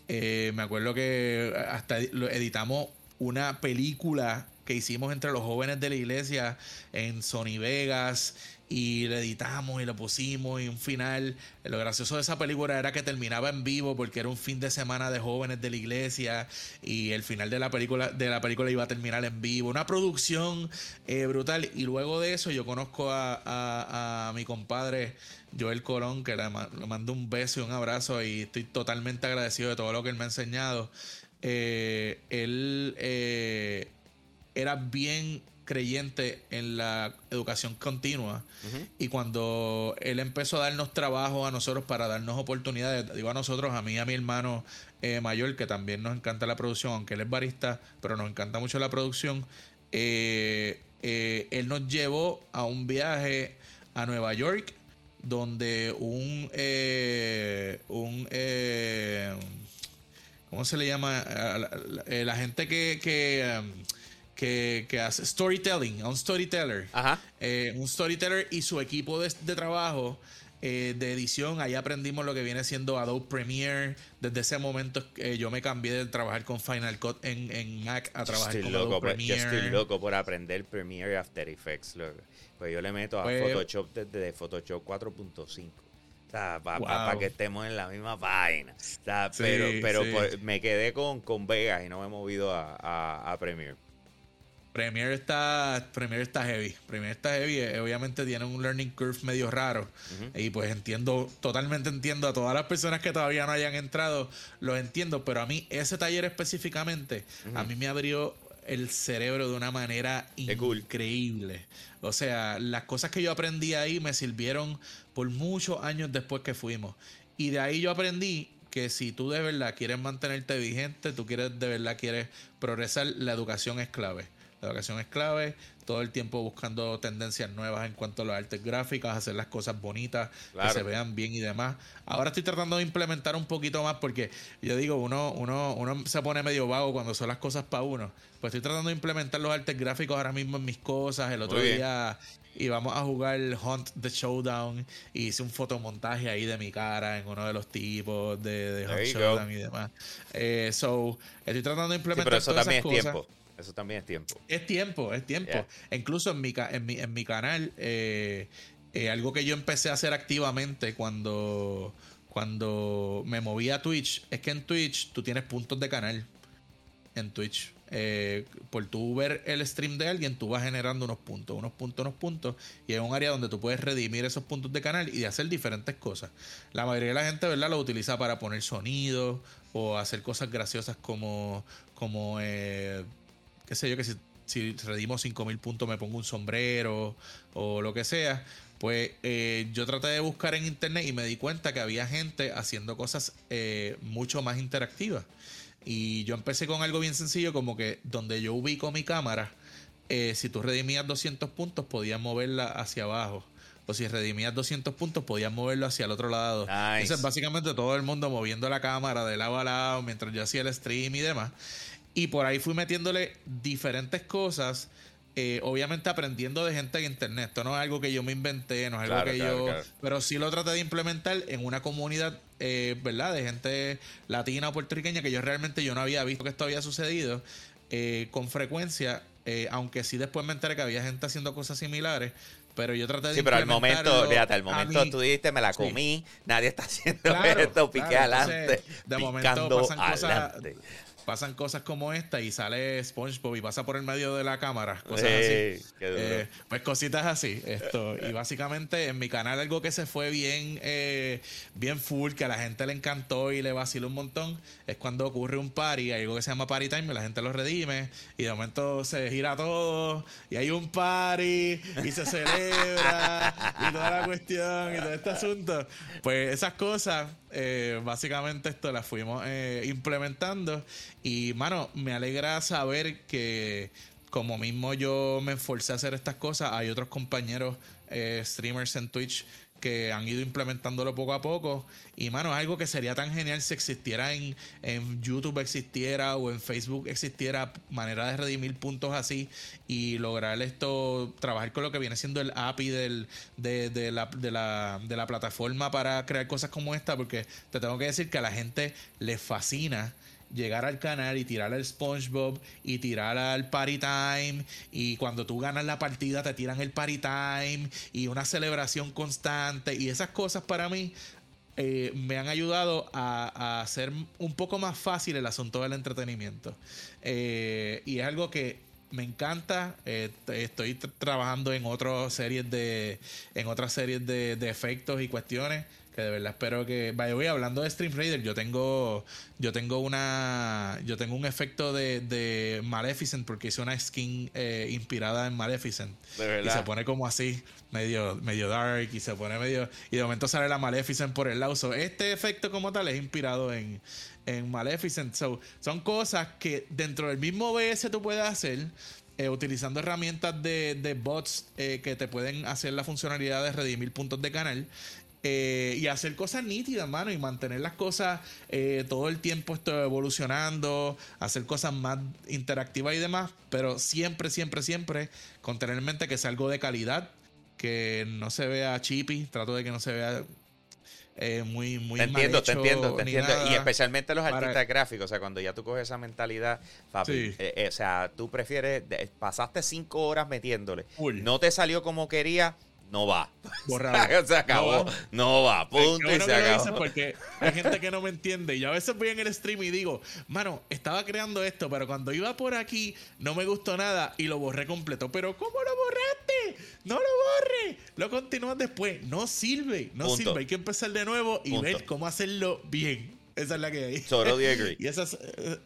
eh, me acuerdo que hasta editamos una película que hicimos entre los jóvenes de la iglesia en Sony Vegas y le editamos y lo pusimos y un final. Lo gracioso de esa película era que terminaba en vivo porque era un fin de semana de jóvenes de la iglesia y el final de la película de la película iba a terminar en vivo. Una producción eh, brutal y luego de eso yo conozco a, mi compadre Joel Colón que le, mando un beso y un abrazo y estoy totalmente agradecido de todo lo que él me ha enseñado. Eh, él eh, era bien creyente en la educación continua. Y cuando él empezó a darnos trabajo a nosotros para darnos oportunidades, digo a nosotros, a mí a mi hermano eh, mayor, que también nos encanta la producción, aunque él es barista, pero nos encanta mucho la producción, eh, eh, él nos llevó a un viaje a Nueva York, donde un, un ¿cómo se le llama? La, gente que, que um, que, hace storytelling, un storyteller. Eh, un storyteller y su equipo de, trabajo eh, de edición. Ahí aprendimos lo que viene siendo Adobe Premiere. Desde ese momento eh, yo me cambié de trabajar con Final Cut en, Mac a trabajar con Adobe Premiere. Yo estoy loco por aprender Premiere y After Effects. Pues yo le meto a pues, Photoshop desde Photoshop 4.5. O sea, para que estemos en la misma página. pero pero me quedé con, con Vegas y no me he movido a, a Premiere. Premiere está, Premiere está heavy. Premiere está heavy. Eh, obviamente tiene un learning curve medio raro. Y pues entiendo, totalmente entiendo a todas las personas que todavía no hayan entrado, lo entiendo. Pero a mí, ese taller específicamente, a mí me abrió el cerebro de una manera increíble. O sea, las cosas que yo aprendí ahí me sirvieron por muchos años después que fuimos. Y de ahí yo aprendí que si tú de verdad quieres mantenerte vigente, tú quieres de verdad quieres progresar, la educación es clave. La educación es clave, todo el tiempo buscando tendencias nuevas en cuanto a las artes gráficas, hacer las cosas bonitas, que se vean bien y demás. Ahora estoy tratando de implementar un poquito más porque yo digo, uno, uno, uno se pone medio vago cuando son las cosas para uno. Pues estoy tratando de implementar los artes gráficos ahora mismo en mis cosas. El otro día íbamos a jugar Hunt the Showdown y hice un fotomontaje ahí de mi cara en uno de los tipos de, Hunt Showdown y demás. Eh, so, estoy tratando de implementar pero eso también es tiempo. Eso también es tiempo. Es tiempo, es tiempo. Incluso en mi, en mi, en mi canal, eh, eh, algo que yo empecé a hacer activamente cuando, cuando me moví a Twitch, es que en Twitch tú tienes puntos de canal. En Twitch. Eh, por tú ver el stream de alguien, tú vas generando unos puntos, unos puntos, unos puntos. Y es un área donde tú puedes redimir esos puntos de canal y de hacer diferentes cosas. La mayoría de la gente, ¿verdad? Lo utiliza para poner sonido o hacer cosas graciosas como, como qué sé yo, que si, si redimos 5000 puntos me pongo un sombrero o lo que sea. Pues eh, yo traté de buscar en internet y me di cuenta que había gente haciendo cosas eh, mucho más interactivas. Y yo empecé con algo bien sencillo, como que donde yo ubico mi cámara, eh, si tú redimías 200 puntos, podías moverla hacia abajo. O si redimías 200 puntos, podías moverlo hacia el otro lado. Entonces, básicamente todo el mundo moviendo la cámara de lado a lado mientras yo hacía el stream y demás. Y por ahí fui metiéndole diferentes cosas. Eh, obviamente aprendiendo de gente en internet. Esto no es algo que yo me inventé, no es algo que yo. Pero sí lo traté de implementar en una comunidad, eh, ¿verdad? De gente latina o puertorriqueña que yo realmente yo no había visto que esto había sucedido eh, con frecuencia. aunque sí después me enteré que había gente haciendo cosas similares. Pero yo traté de. Sí, pero al momento, fíjate, al momento tú dijiste, me la comí, nadie está haciendo esto, piqué adelante. de momento pasan adelante. cosas pasan cosas como esta y sale SpongeBob y pasa por el medio de la cámara, cosas así. Eh, pues cositas así. Esto. Y básicamente en mi canal algo que se fue bien, eh, bien full, que a la gente le encantó y le vaciló un montón, es cuando ocurre un party, algo que se llama party time, y la gente lo redime, y de momento se gira todo, y hay un party, y se celebra, y toda la cuestión, y todo este asunto. Pues esas cosas eh, básicamente esto la fuimos eh, implementando. Y, mano, me alegra saber que como mismo yo me esforcé a hacer estas cosas, hay otros compañeros eh, streamers en Twitch que han ido implementándolo poco a poco. Y mano, algo que sería tan genial si existiera en, en YouTube existiera o en Facebook existiera manera de redimir puntos así y lograr esto, trabajar con lo que viene siendo el API del, de, la, de, la, de la plataforma para crear cosas como esta, porque te tengo que decir que a la gente le fascina llegar al canal y tirar al SpongeBob y tirar al Party Time y cuando tú ganas la partida te tiran el Party Time y una celebración constante y esas cosas para mí eh, me han ayudado a, hacer un poco más fácil el asunto del entretenimiento. Eh, y es algo que me encanta eh, estoy trabajando en otras series de en otras series de efectos y cuestiones que de verdad espero que vaya voy hablando de Stream Raider yo tengo yo tengo una yo tengo un efecto de, de Maleficent porque hice una skin eh, inspirada en Maleficent. Y se pone como así medio medio dark y se pone medio y de momento sale la Maleficent por el lado. Este efecto como tal es inspirado en en Maleficent. So, son cosas que dentro del mismo OBS tú puedes hacer eh, utilizando herramientas de, de bots eh, que te pueden hacer la funcionalidad de redimir puntos de canal eh, y hacer cosas nítidas, mano, y mantener las cosas eh, todo el tiempo esto evolucionando, hacer cosas más interactivas y demás, pero siempre, siempre, siempre con tener en mente que es algo de calidad, que no se vea chippy, trato de que no se vea eh, muy, muy te entiendo, te entiendo, te entiendo. Y especialmente los artistas gráficos, o sea, cuando ya tú coges esa mentalidad, papi, o sea, tú prefieres, pasaste cinco horas metiéndole, no te salió como quería, no va. se acabó. No va. Punto y se acabó. porque hay gente que no me entiende. Y yo a veces voy en el stream y digo, mano, estaba creando esto, pero cuando iba por aquí no me gustó nada y lo borré completo. Pero ¿cómo lo borraste? No lo borre. Lo continúas después. No sirve. No sirve. Hay que empezar de nuevo y ver cómo hacerlo bien. Esa es la que hay. y esa,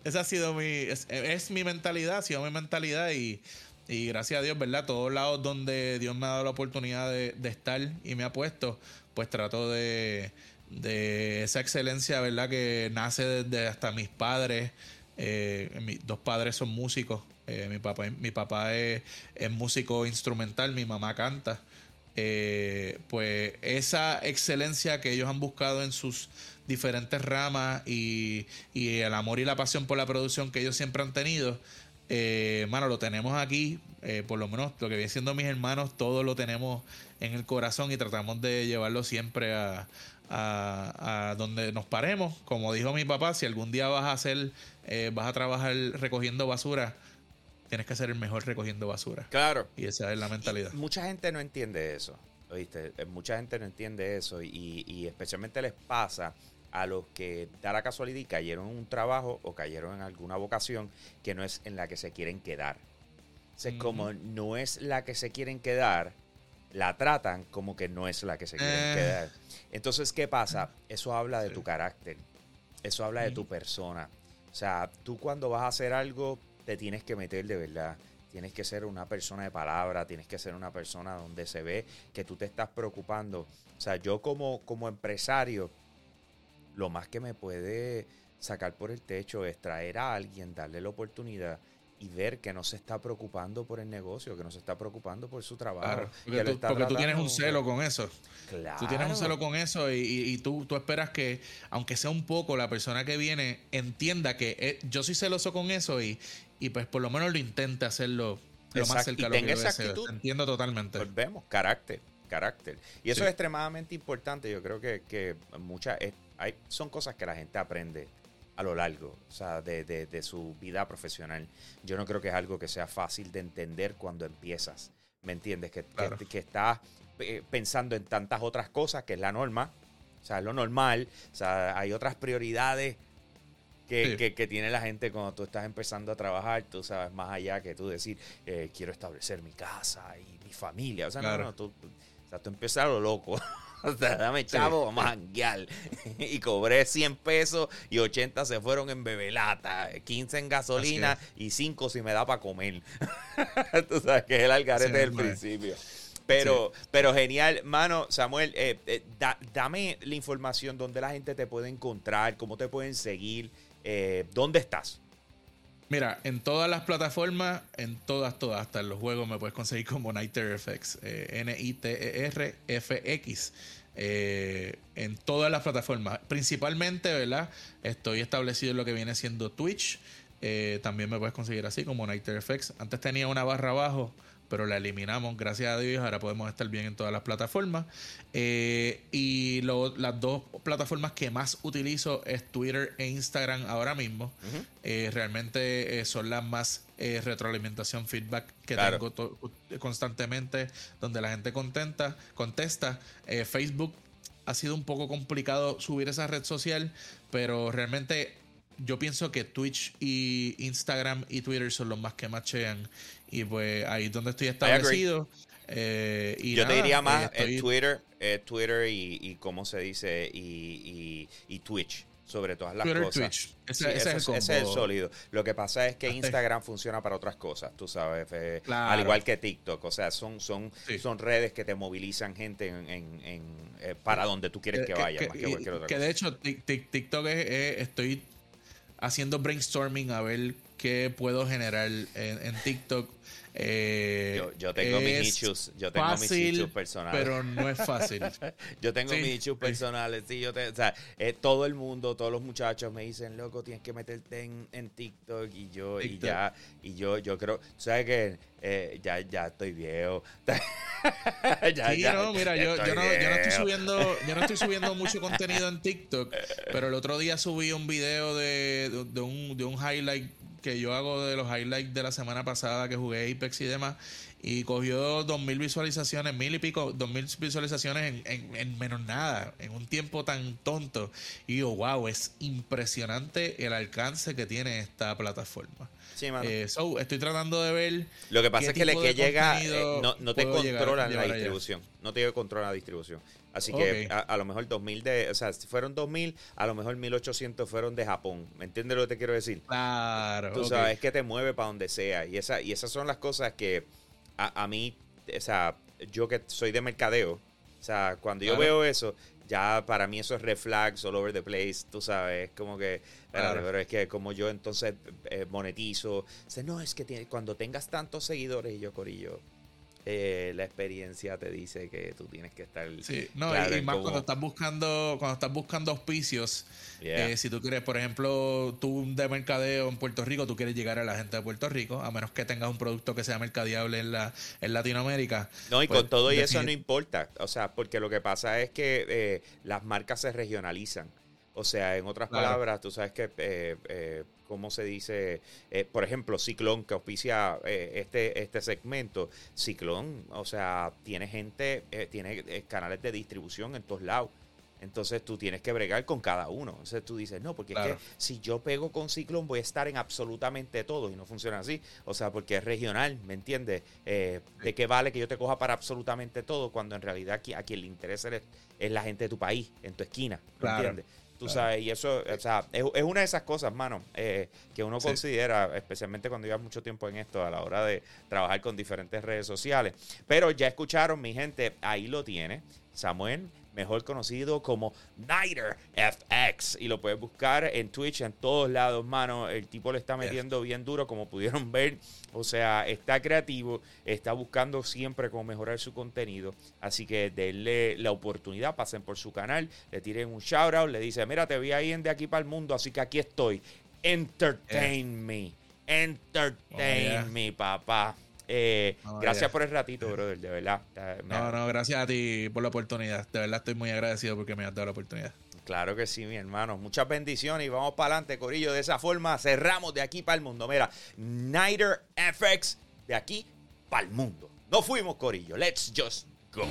esa ha sido mi. Es, es mi mentalidad, ha sido mi mentalidad y y gracias a Dios, ¿verdad? Todos lados donde Dios me ha dado la oportunidad de, estar y me ha puesto, pues trato de, esa excelencia, ¿verdad? Que nace desde hasta mis padres. Eh, mis dos padres son músicos. Eh, mi papá, mi papá es, músico instrumental, mi mamá canta. Eh, pues esa excelencia que ellos han buscado en sus diferentes ramas y, y el amor y la pasión por la producción que ellos siempre han tenido, eh, mano, lo tenemos aquí, eh, por lo menos lo que viene siendo mis hermanos, todos lo tenemos en el corazón y tratamos de llevarlo siempre a, a, donde nos paremos. Como dijo mi papá, si algún día vas a hacer, eh, vas a trabajar recogiendo basura, tienes que ser el mejor recogiendo basura. Claro. Y esa es la mentalidad. mucha gente no entiende eso, ¿oíste? Mucha gente no entiende eso y, y especialmente les pasa a los que da la casualidad y cayeron en un trabajo o cayeron en alguna vocación que no es en la que se quieren quedar. O como no es la que se quieren quedar, la tratan como que no es la que se quieren eh. quedar. Entonces, ¿qué pasa? Eso habla de tu carácter. Eso habla de tu persona. O sea, tú cuando vas a hacer algo, te tienes que meter de verdad. Tienes que ser una persona de palabra, tienes que ser una persona donde se ve que tú te estás preocupando. O sea, yo como, como empresario, lo más que me puede sacar por el techo es traer a alguien, darle la oportunidad y ver que no se está preocupando por el negocio, que no se está preocupando por su trabajo. porque, tú, tienes un celo con eso. Claro. Tú tienes un celo con eso y, tú, tú, esperas que, aunque sea un poco, la persona que viene entienda que eh, yo soy celoso con eso y, y pues por lo menos lo intente hacerlo lo más cerca de lo que esa actitud, Entiendo totalmente. Volvemos, carácter, carácter. Y eso es extremadamente importante. Yo creo que, que muchas son cosas que la gente aprende a lo largo, o sea, de, su vida profesional. Yo no creo que es algo que sea fácil de entender cuando empiezas, ¿me entiendes? Que, que, estás eh, pensando en tantas otras cosas, que es la norma, o sea, es lo normal, o sea, hay otras prioridades que, tiene la gente cuando tú estás empezando a trabajar, tú sabes, más allá que tú decir, eh, quiero establecer mi casa y mi familia, o sea, no, no, tú, o sea, tú empiezas a lo loco. O sea, dame chavo, vamos a y cobré 100 pesos y 80 se fueron en bebelata, 15 en gasolina y 5 si me da para comer. Tú sabes que es el algarete del principio. Pero, pero genial, mano, Samuel, eh, eh, dame la información donde la gente te puede encontrar, cómo te pueden seguir, eh, dónde estás. Mira, en todas las plataformas, en todas, todas, hasta en los juegos me puedes conseguir como Niter FX, eh, N-I-T-E-R-F-X. Eh, en todas las plataformas. Principalmente, ¿verdad? Estoy establecido en lo que viene siendo Twitch. Eh, también me puedes conseguir así como Niter FX. Antes tenía una barra abajo pero la eliminamos, gracias a Dios, ahora podemos estar bien en todas las plataformas. Eh, y las dos plataformas que más utilizo es Twitter e Instagram ahora mismo. Eh, realmente eh, son las más retroalimentación, feedback que tengo constantemente, donde la gente contenta, contesta. Facebook ha sido un poco complicado subir esa red social, pero realmente yo pienso que Twitch y Instagram y Twitter son los más que machean. Y pues ahí es donde estoy establecido. Eh, y yo te diría más, Twitter eh, Twitter y, y, ¿cómo se dice? Y, y, Twitch sobre todas las cosas. Twitch. Ese, ese, es el sólido. Lo que pasa es que Instagram funciona para otras cosas, tú sabes, al igual que TikTok. O sea, son, son, son redes que te movilizan gente en, eh, para donde tú quieres que, vaya. Que, de hecho, TikTok es, estoy haciendo brainstorming a ver qué puedo generar en, en TikTok eh, yo, tengo mis issues, yo tengo mis issues personales. Pero no es fácil. yo tengo mis issues personales, sí, yo o sea, eh, todo el mundo, todos los muchachos me dicen, loco, tienes que meterte en, en TikTok y yo, y ya, y yo, yo creo, ¿sabes qué? Eh, ya, ya estoy viejo. ya, sí, no, mira, yo, yo, no, yo, no, estoy subiendo, yo no estoy subiendo mucho contenido en TikTok, pero el otro día subí un video de, de, un, de un highlight que yo hago de los highlights de la semana pasada que jugué Apex y demás, y cogió dos mil visualizaciones, mil y pico, dos mil visualizaciones en, en, menos nada, en un tiempo tan tonto. Y yo, wow, es impresionante el alcance que tiene esta plataforma. Sí, eh, estoy tratando de ver. Lo que pasa es que le que llega, eh, no, no te controla la distribución. No te controla la distribución. Así que a, lo mejor 2000 de, o sea, si fueron 2000, a lo mejor 1800 fueron de Japón. ¿Me entiendes lo que te quiero decir? Claro. Tú sabes que te mueve para donde sea. Y, esa, y esas son las cosas que a, mí, o sea, yo que soy de mercadeo, o sea, cuando yo veo eso, ya para mí eso es red flags all over the place, tú sabes, como que, pero es que como yo entonces eh, monetizo, sea, no, es que cuando tengas tantos seguidores, y yo, Corillo, eh, la experiencia te dice que tú tienes que estar sí no y, más cuando estás buscando cuando estás buscando auspicios eh, si tú quieres por ejemplo tú de mercadeo en Puerto Rico tú quieres llegar a la gente de Puerto Rico a menos que tengas un producto que sea mercadeable en la en Latinoamérica no y con pues, todo y eso no importa o sea porque lo que pasa es que eh, las marcas se regionalizan o sea, en otras palabras, tú sabes que, ¿cómo se dice? Eh, por ejemplo, Ciclón, que auspicia eh, este, este segmento. Ciclón, o sea, tiene gente, tiene canales de distribución en todos lados. Entonces tú tienes que bregar con cada uno. Entonces tú dices, no, porque es que si yo pego con Ciclón voy a estar en absolutamente todo y no funciona así. O sea, porque es regional, ¿me entiendes? ¿De qué vale que yo te coja para absolutamente todo cuando en realidad a quien le interesa es, la gente de tu país, en tu esquina, ¿me entiendes? Tú sabes, y eso, o sea, es, una de esas cosas, mano, eh, que uno considera, especialmente cuando llevas mucho tiempo en esto, a la hora de trabajar con diferentes redes sociales. Pero ya escucharon, mi gente, ahí lo tiene. Samuel mejor conocido como Nighter FX. Y lo puedes buscar en Twitch, en todos lados, mano. El tipo le está metiendo bien duro, como pudieron ver. O sea, está creativo, está buscando siempre cómo mejorar su contenido. Así que denle la oportunidad, pasen por su canal, le tiren un shout out, le dice, mira, te vi ahí en De Aquí para el Mundo, así que aquí estoy. Entertain me. Entertain me, papá. Eh, gracias por el ratito, brother, de verdad. No, no, gracias a ti por la oportunidad. De verdad estoy muy agradecido porque me has dado la oportunidad. Claro que sí, mi hermano. Muchas bendiciones y vamos para adelante, Corillo. De esa forma cerramos de aquí para el mundo. Mira, Nighter FX de aquí para el mundo. No fuimos, Corillo. Let's just go.